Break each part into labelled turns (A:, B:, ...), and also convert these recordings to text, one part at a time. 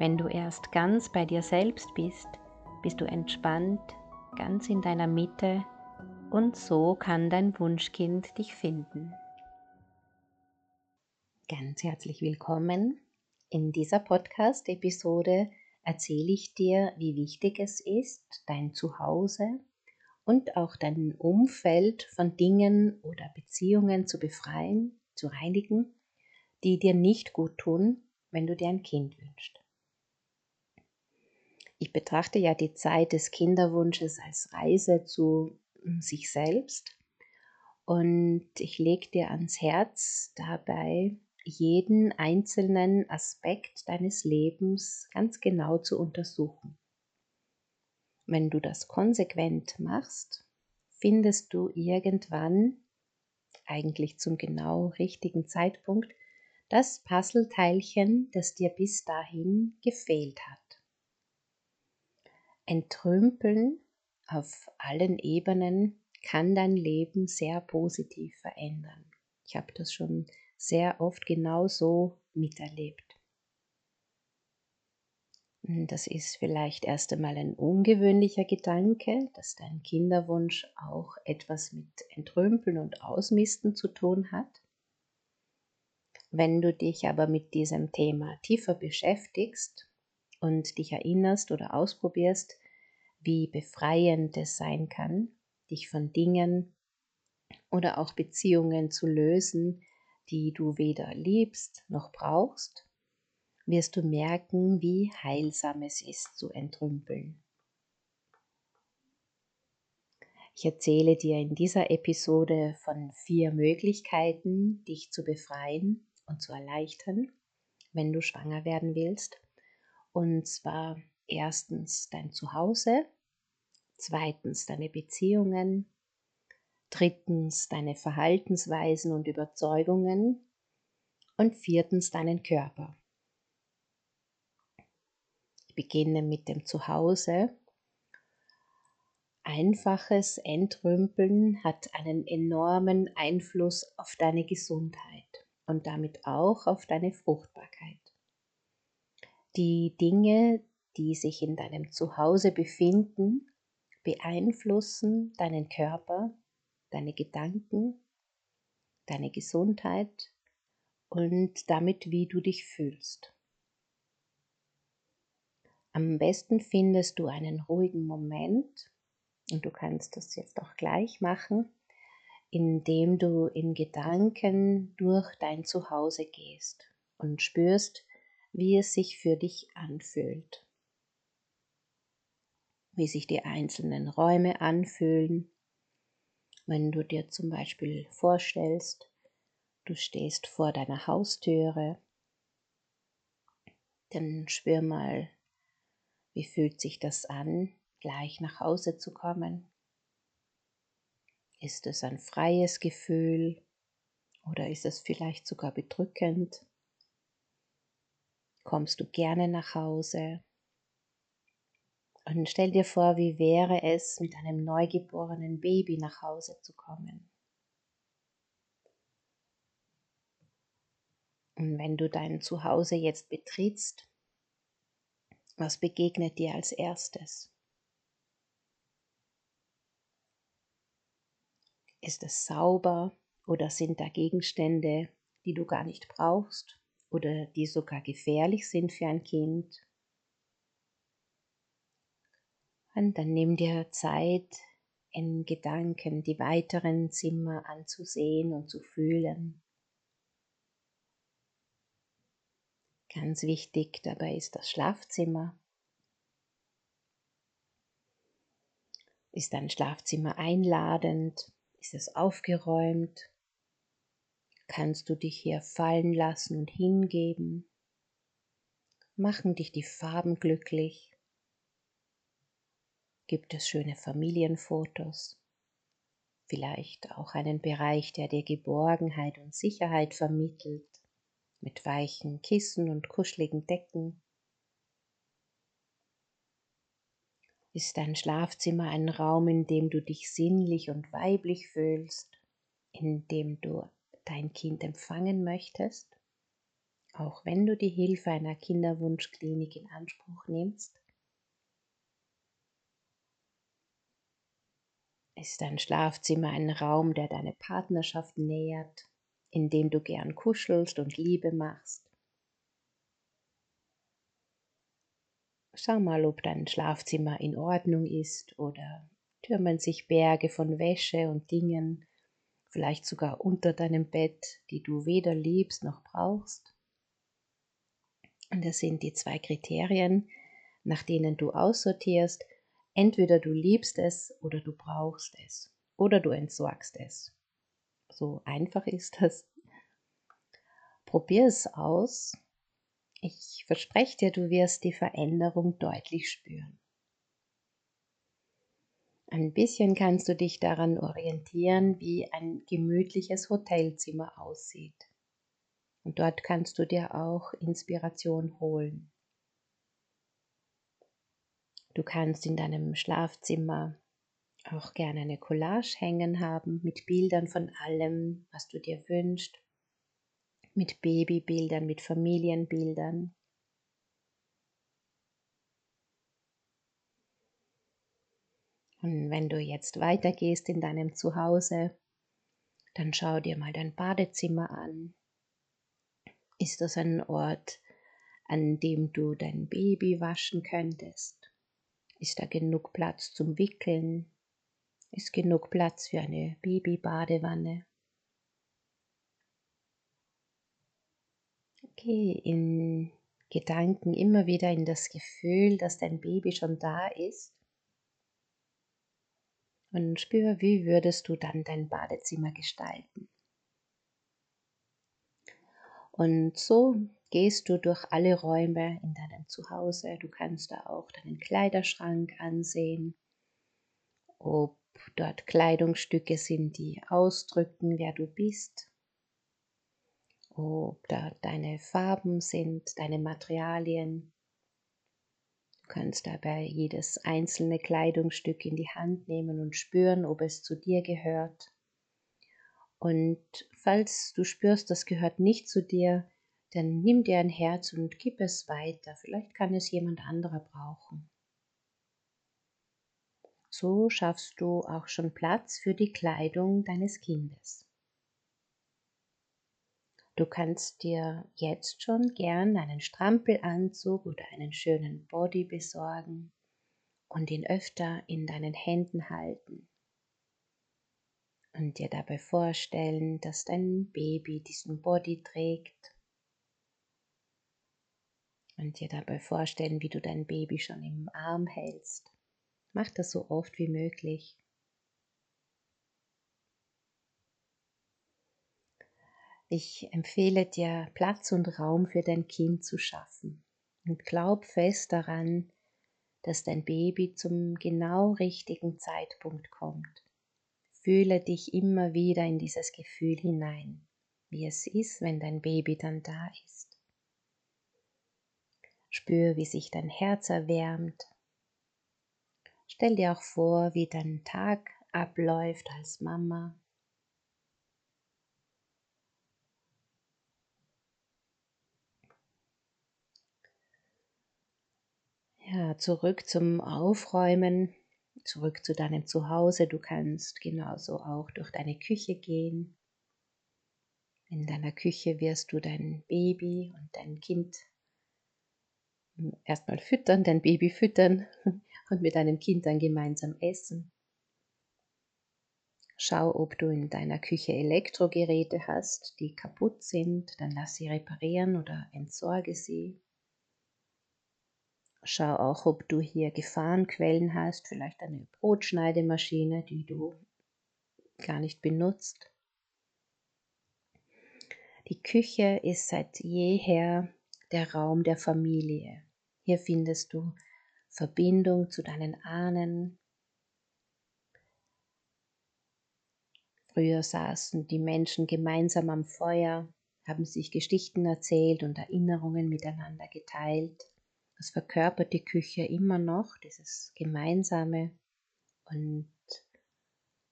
A: Wenn du erst ganz bei dir selbst bist, bist du entspannt, ganz in deiner Mitte und so kann dein Wunschkind dich finden. Ganz herzlich willkommen. In dieser Podcast-Episode erzähle ich dir, wie wichtig es ist, dein Zuhause und auch dein Umfeld von Dingen oder Beziehungen zu befreien, zu reinigen, die dir nicht gut tun, wenn du dir ein Kind wünschst. Ich betrachte ja die Zeit des Kinderwunsches als Reise zu hm, sich selbst und ich lege dir ans Herz dabei, jeden einzelnen Aspekt deines Lebens ganz genau zu untersuchen. Wenn du das konsequent machst, findest du irgendwann, eigentlich zum genau richtigen Zeitpunkt, das Puzzleteilchen, das dir bis dahin gefehlt hat. Entrümpeln auf allen Ebenen kann dein Leben sehr positiv verändern. Ich habe das schon sehr oft genau so miterlebt. Das ist vielleicht erst einmal ein ungewöhnlicher Gedanke, dass dein Kinderwunsch auch etwas mit Entrümpeln und Ausmisten zu tun hat. Wenn du dich aber mit diesem Thema tiefer beschäftigst und dich erinnerst oder ausprobierst, wie befreiend es sein kann, dich von Dingen oder auch Beziehungen zu lösen, die du weder liebst noch brauchst, wirst du merken, wie heilsam es ist zu entrümpeln. Ich erzähle dir in dieser Episode von vier Möglichkeiten, dich zu befreien und zu erleichtern, wenn du schwanger werden willst. Und zwar erstens dein Zuhause, zweitens deine Beziehungen, drittens deine Verhaltensweisen und Überzeugungen und viertens deinen Körper. Ich beginne mit dem Zuhause. Einfaches Entrümpeln hat einen enormen Einfluss auf deine Gesundheit und damit auch auf deine Fruchtbarkeit. Die Dinge, die sich in deinem Zuhause befinden, beeinflussen deinen Körper, deine Gedanken, deine Gesundheit und damit, wie du dich fühlst. Am besten findest du einen ruhigen Moment und du kannst das jetzt auch gleich machen, indem du in Gedanken durch dein Zuhause gehst und spürst, wie es sich für dich anfühlt wie sich die einzelnen Räume anfühlen. Wenn du dir zum Beispiel vorstellst, du stehst vor deiner Haustüre, dann spür mal, wie fühlt sich das an, gleich nach Hause zu kommen. Ist es ein freies Gefühl oder ist es vielleicht sogar bedrückend? Kommst du gerne nach Hause? Und stell dir vor, wie wäre es, mit einem neugeborenen Baby nach Hause zu kommen. Und wenn du dein Zuhause jetzt betrittst, was begegnet dir als erstes? Ist es sauber oder sind da Gegenstände, die du gar nicht brauchst oder die sogar gefährlich sind für ein Kind? Und dann nimm dir Zeit, in Gedanken die weiteren Zimmer anzusehen und zu fühlen. Ganz wichtig dabei ist das Schlafzimmer. Ist dein Schlafzimmer einladend? Ist es aufgeräumt? Kannst du dich hier fallen lassen und hingeben? Machen dich die Farben glücklich? Gibt es schöne Familienfotos? Vielleicht auch einen Bereich, der dir Geborgenheit und Sicherheit vermittelt, mit weichen Kissen und kuscheligen Decken? Ist dein Schlafzimmer ein Raum, in dem du dich sinnlich und weiblich fühlst, in dem du dein Kind empfangen möchtest, auch wenn du die Hilfe einer Kinderwunschklinik in Anspruch nimmst? Ist dein Schlafzimmer ein Raum, der deine Partnerschaft nähert, in dem du gern kuschelst und Liebe machst? Schau mal, ob dein Schlafzimmer in Ordnung ist oder türmen sich Berge von Wäsche und Dingen, vielleicht sogar unter deinem Bett, die du weder liebst noch brauchst. Und das sind die zwei Kriterien, nach denen du aussortierst, Entweder du liebst es oder du brauchst es oder du entsorgst es. So einfach ist das. Probier es aus. Ich verspreche dir, du wirst die Veränderung deutlich spüren. Ein bisschen kannst du dich daran orientieren, wie ein gemütliches Hotelzimmer aussieht. Und dort kannst du dir auch Inspiration holen. Du kannst in deinem Schlafzimmer auch gerne eine Collage hängen haben mit Bildern von allem, was du dir wünschst, mit Babybildern, mit Familienbildern. Und wenn du jetzt weitergehst in deinem Zuhause, dann schau dir mal dein Badezimmer an. Ist das ein Ort, an dem du dein Baby waschen könntest? Ist da genug Platz zum Wickeln? Ist genug Platz für eine Babybadewanne? Geh in Gedanken immer wieder in das Gefühl, dass dein Baby schon da ist. Und spür, wie würdest du dann dein Badezimmer gestalten. Und so gehst du durch alle Räume in deinem Zuhause. Du kannst da auch deinen Kleiderschrank ansehen, ob dort Kleidungsstücke sind, die ausdrücken, wer du bist, ob da deine Farben sind, deine Materialien. Du kannst dabei jedes einzelne Kleidungsstück in die Hand nehmen und spüren, ob es zu dir gehört. Und falls du spürst, das gehört nicht zu dir, dann nimm dir ein Herz und gib es weiter. Vielleicht kann es jemand anderer brauchen. So schaffst du auch schon Platz für die Kleidung deines Kindes. Du kannst dir jetzt schon gern einen Strampelanzug oder einen schönen Body besorgen und ihn öfter in deinen Händen halten und dir dabei vorstellen, dass dein Baby diesen Body trägt und dir dabei vorstellen, wie du dein Baby schon im Arm hältst. Mach das so oft wie möglich. Ich empfehle dir, Platz und Raum für dein Kind zu schaffen und glaub fest daran, dass dein Baby zum genau richtigen Zeitpunkt kommt. Fühle dich immer wieder in dieses Gefühl hinein, wie es ist, wenn dein Baby dann da ist. Spür, wie sich dein Herz erwärmt. Stell dir auch vor, wie dein Tag abläuft als Mama. Ja, zurück zum Aufräumen, zurück zu deinem Zuhause. Du kannst genauso auch durch deine Küche gehen. In deiner Küche wirst du dein Baby und dein Kind erstmal füttern, dein Baby füttern und mit deinem Kind dann gemeinsam essen. Schau, ob du in deiner Küche Elektrogeräte hast, die kaputt sind, dann lass sie reparieren oder entsorge sie. Schau auch, ob du hier Gefahrenquellen hast, vielleicht eine Brotschneidemaschine, die du gar nicht benutzt. Die Küche ist seit jeher der Raum der Familie. Hier findest du Verbindung zu deinen Ahnen. Früher saßen die Menschen gemeinsam am Feuer, haben sich Geschichten erzählt und Erinnerungen miteinander geteilt. Das verkörpert die Küche immer noch, dieses Gemeinsame und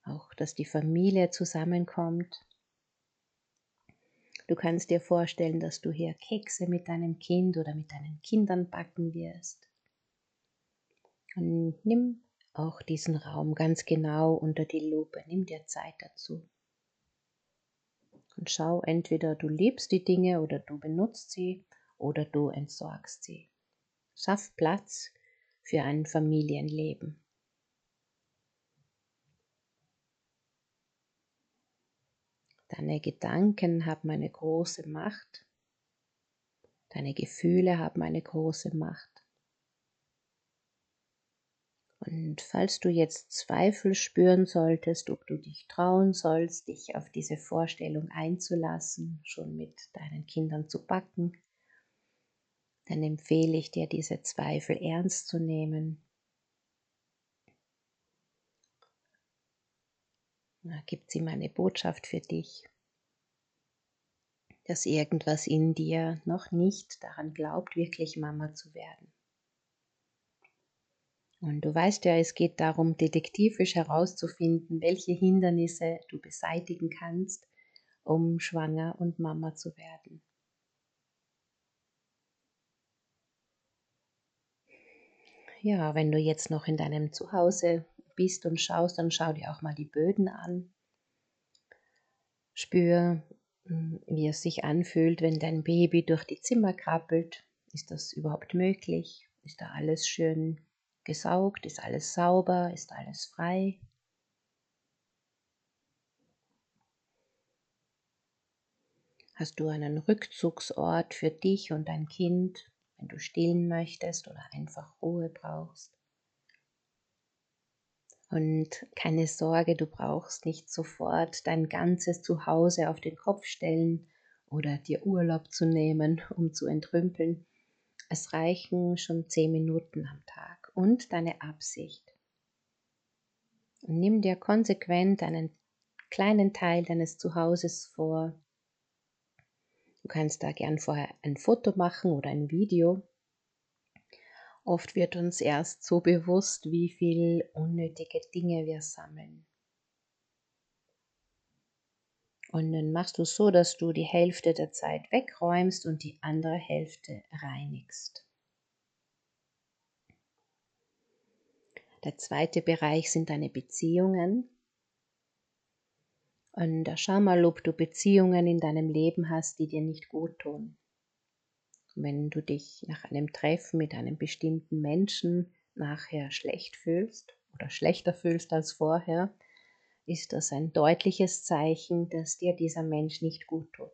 A: auch, dass die Familie zusammenkommt. Du kannst dir vorstellen, dass du hier Kekse mit deinem Kind oder mit deinen Kindern backen wirst. Und nimm auch diesen Raum ganz genau unter die Lupe. Nimm dir Zeit dazu. Und schau, entweder du liebst die Dinge oder du benutzt sie oder du entsorgst sie. Schaff Platz für ein Familienleben. Deine Gedanken haben eine große Macht. Deine Gefühle haben eine große Macht. Und falls du jetzt Zweifel spüren solltest, ob du dich trauen sollst, dich auf diese Vorstellung einzulassen, schon mit deinen Kindern zu backen, dann empfehle ich dir, diese Zweifel ernst zu nehmen. Da gibt sie meine Botschaft für dich, dass irgendwas in dir noch nicht daran glaubt, wirklich Mama zu werden. Und du weißt ja, es geht darum, detektivisch herauszufinden, welche Hindernisse du beseitigen kannst, um schwanger und Mama zu werden. Ja, wenn du jetzt noch in deinem Zuhause bist und schaust, dann schau dir auch mal die Böden an. Spür, hm, wie es sich anfühlt, wenn dein Baby durch die Zimmer krabbelt. Ist das überhaupt möglich? Ist da alles schön gesaugt? Ist alles sauber? Ist alles frei? Hast du einen Rückzugsort für dich und dein Kind, wenn du stillen möchtest oder einfach Ruhe brauchst? Und keine Sorge, du brauchst nicht sofort dein ganzes Zuhause auf den Kopf stellen oder dir Urlaub zu nehmen, um zu entrümpeln. Es reichen schon zehn Minuten am Tag und deine Absicht. Nimm dir konsequent einen kleinen Teil deines Zuhauses vor. Du kannst da gern vorher ein Foto machen oder ein Video. Oft wird uns erst so bewusst, wie viel unnötige Dinge wir sammeln. Und dann machst du so, dass du die Hälfte der Zeit wegräumst und die andere Hälfte reinigst. Der zweite Bereich sind deine Beziehungen. Und schau mal, ob du Beziehungen in deinem Leben hast, die dir nicht gut tun. Wenn du dich nach einem Treffen mit einem bestimmten Menschen nachher schlecht fühlst oder schlechter fühlst als vorher, ist das ein deutliches Zeichen, dass dir dieser Mensch nicht gut tut.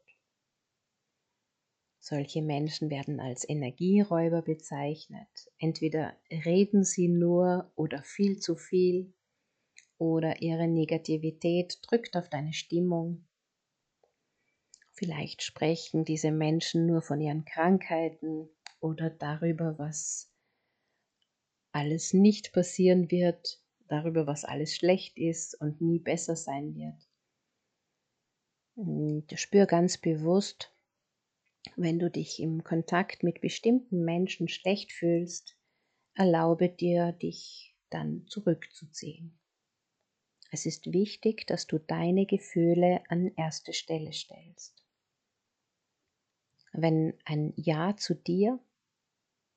A: Solche Menschen werden als Energieräuber bezeichnet. Entweder reden sie nur oder viel zu viel oder ihre Negativität drückt auf deine Stimmung. Vielleicht sprechen diese Menschen nur von ihren Krankheiten oder darüber, was alles nicht passieren wird, darüber, was alles schlecht ist und nie besser sein wird. Und spür ganz bewusst, wenn du dich im Kontakt mit bestimmten Menschen schlecht fühlst, erlaube dir, dich dann zurückzuziehen. Es ist wichtig, dass du deine Gefühle an erste Stelle stellst. Wenn ein Ja zu dir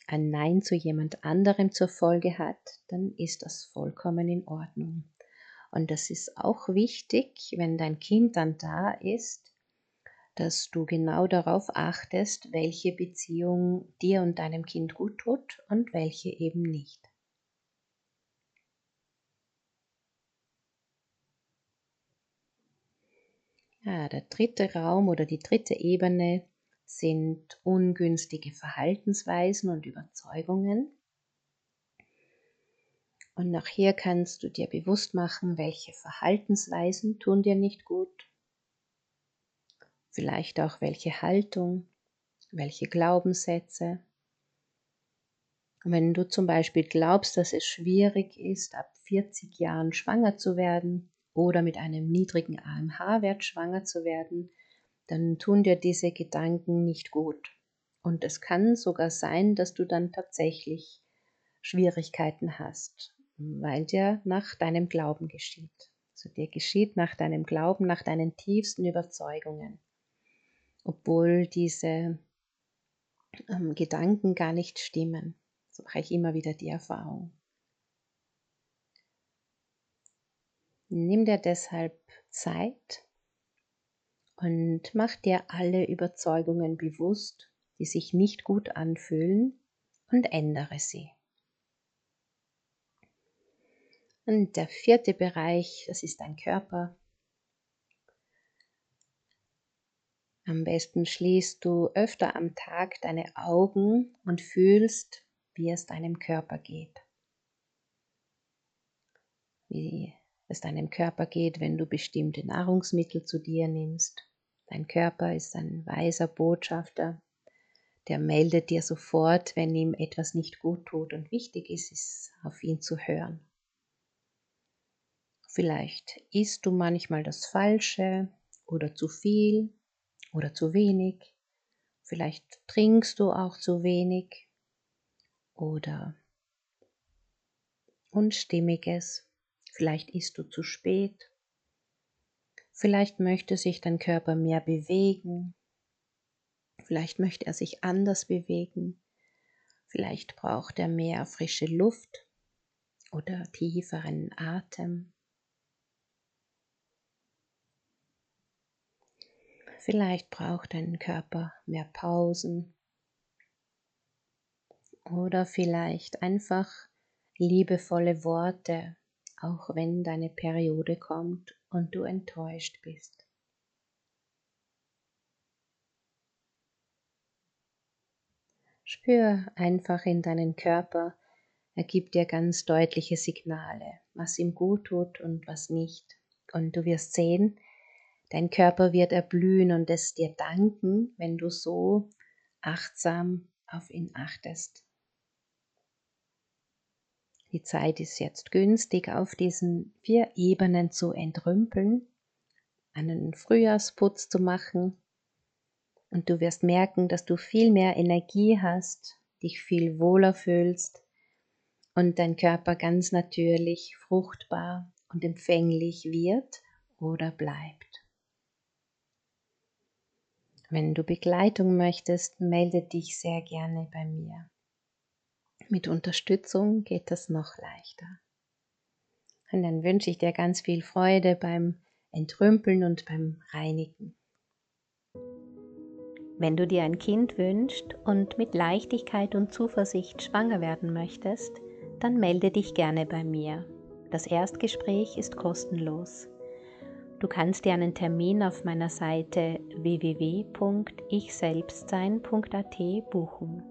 A: ein Nein zu jemand anderem zur Folge hat, dann ist das vollkommen in Ordnung. Und das ist auch wichtig, wenn dein Kind dann da ist, dass du genau darauf achtest, welche Beziehung dir und deinem Kind gut tut und welche eben nicht. Ja, der dritte Raum oder die dritte Ebene sind ungünstige Verhaltensweisen und Überzeugungen. Und nachher kannst du dir bewusst machen, welche Verhaltensweisen tun dir nicht gut vielleicht auch welche Haltung, Welche Glaubenssätze? wenn du zum Beispiel glaubst, dass es schwierig ist, ab 40 Jahren schwanger zu werden oder mit einem niedrigen AMH-Wert schwanger zu werden, dann tun dir diese Gedanken nicht gut. Und es kann sogar sein, dass du dann tatsächlich Schwierigkeiten hast, weil dir nach deinem Glauben geschieht. Also dir geschieht nach deinem Glauben, nach deinen tiefsten Überzeugungen. Obwohl diese ähm, Gedanken gar nicht stimmen. So mache ich immer wieder die Erfahrung. Nimm dir deshalb Zeit und mach dir alle Überzeugungen bewusst, die sich nicht gut anfühlen und ändere sie. Und der vierte Bereich, das ist dein Körper. Am besten schließt du öfter am Tag deine Augen und fühlst, wie es deinem Körper geht. Wie es deinem Körper geht, wenn du bestimmte Nahrungsmittel zu dir nimmst. Dein Körper ist ein weiser Botschafter, der meldet dir sofort, wenn ihm etwas nicht gut tut und wichtig ist, ist auf ihn zu hören. Vielleicht isst du manchmal das Falsche oder zu viel oder zu wenig. Vielleicht trinkst du auch zu wenig oder Unstimmiges. Vielleicht isst du zu spät. Vielleicht möchte sich dein Körper mehr bewegen. Vielleicht möchte er sich anders bewegen. Vielleicht braucht er mehr frische Luft oder tieferen Atem. Vielleicht braucht dein Körper mehr Pausen oder vielleicht einfach liebevolle Worte, auch wenn deine Periode kommt und du enttäuscht bist. Spür einfach in deinen Körper, er gibt dir ganz deutliche Signale, was ihm gut tut und was nicht. Und du wirst sehen, dein Körper wird erblühen und es dir danken, wenn du so achtsam auf ihn achtest. Die Zeit ist jetzt günstig, auf diesen vier Ebenen zu entrümpeln, einen Frühjahrsputz zu machen und du wirst merken, dass du viel mehr Energie hast, dich viel wohler fühlst und dein Körper ganz natürlich fruchtbar und empfänglich wird oder bleibt. Wenn du Begleitung möchtest, melde dich sehr gerne bei mir. Mit Unterstützung geht das noch leichter. Und dann wünsche ich dir ganz viel Freude beim Entrümpeln und beim Reinigen. Wenn du dir ein Kind wünschst und mit Leichtigkeit und Zuversicht schwanger werden möchtest, dann melde dich gerne bei mir. Das Erstgespräch ist kostenlos. Du kannst dir einen Termin auf meiner Seite www.ichselbstsein.at buchen.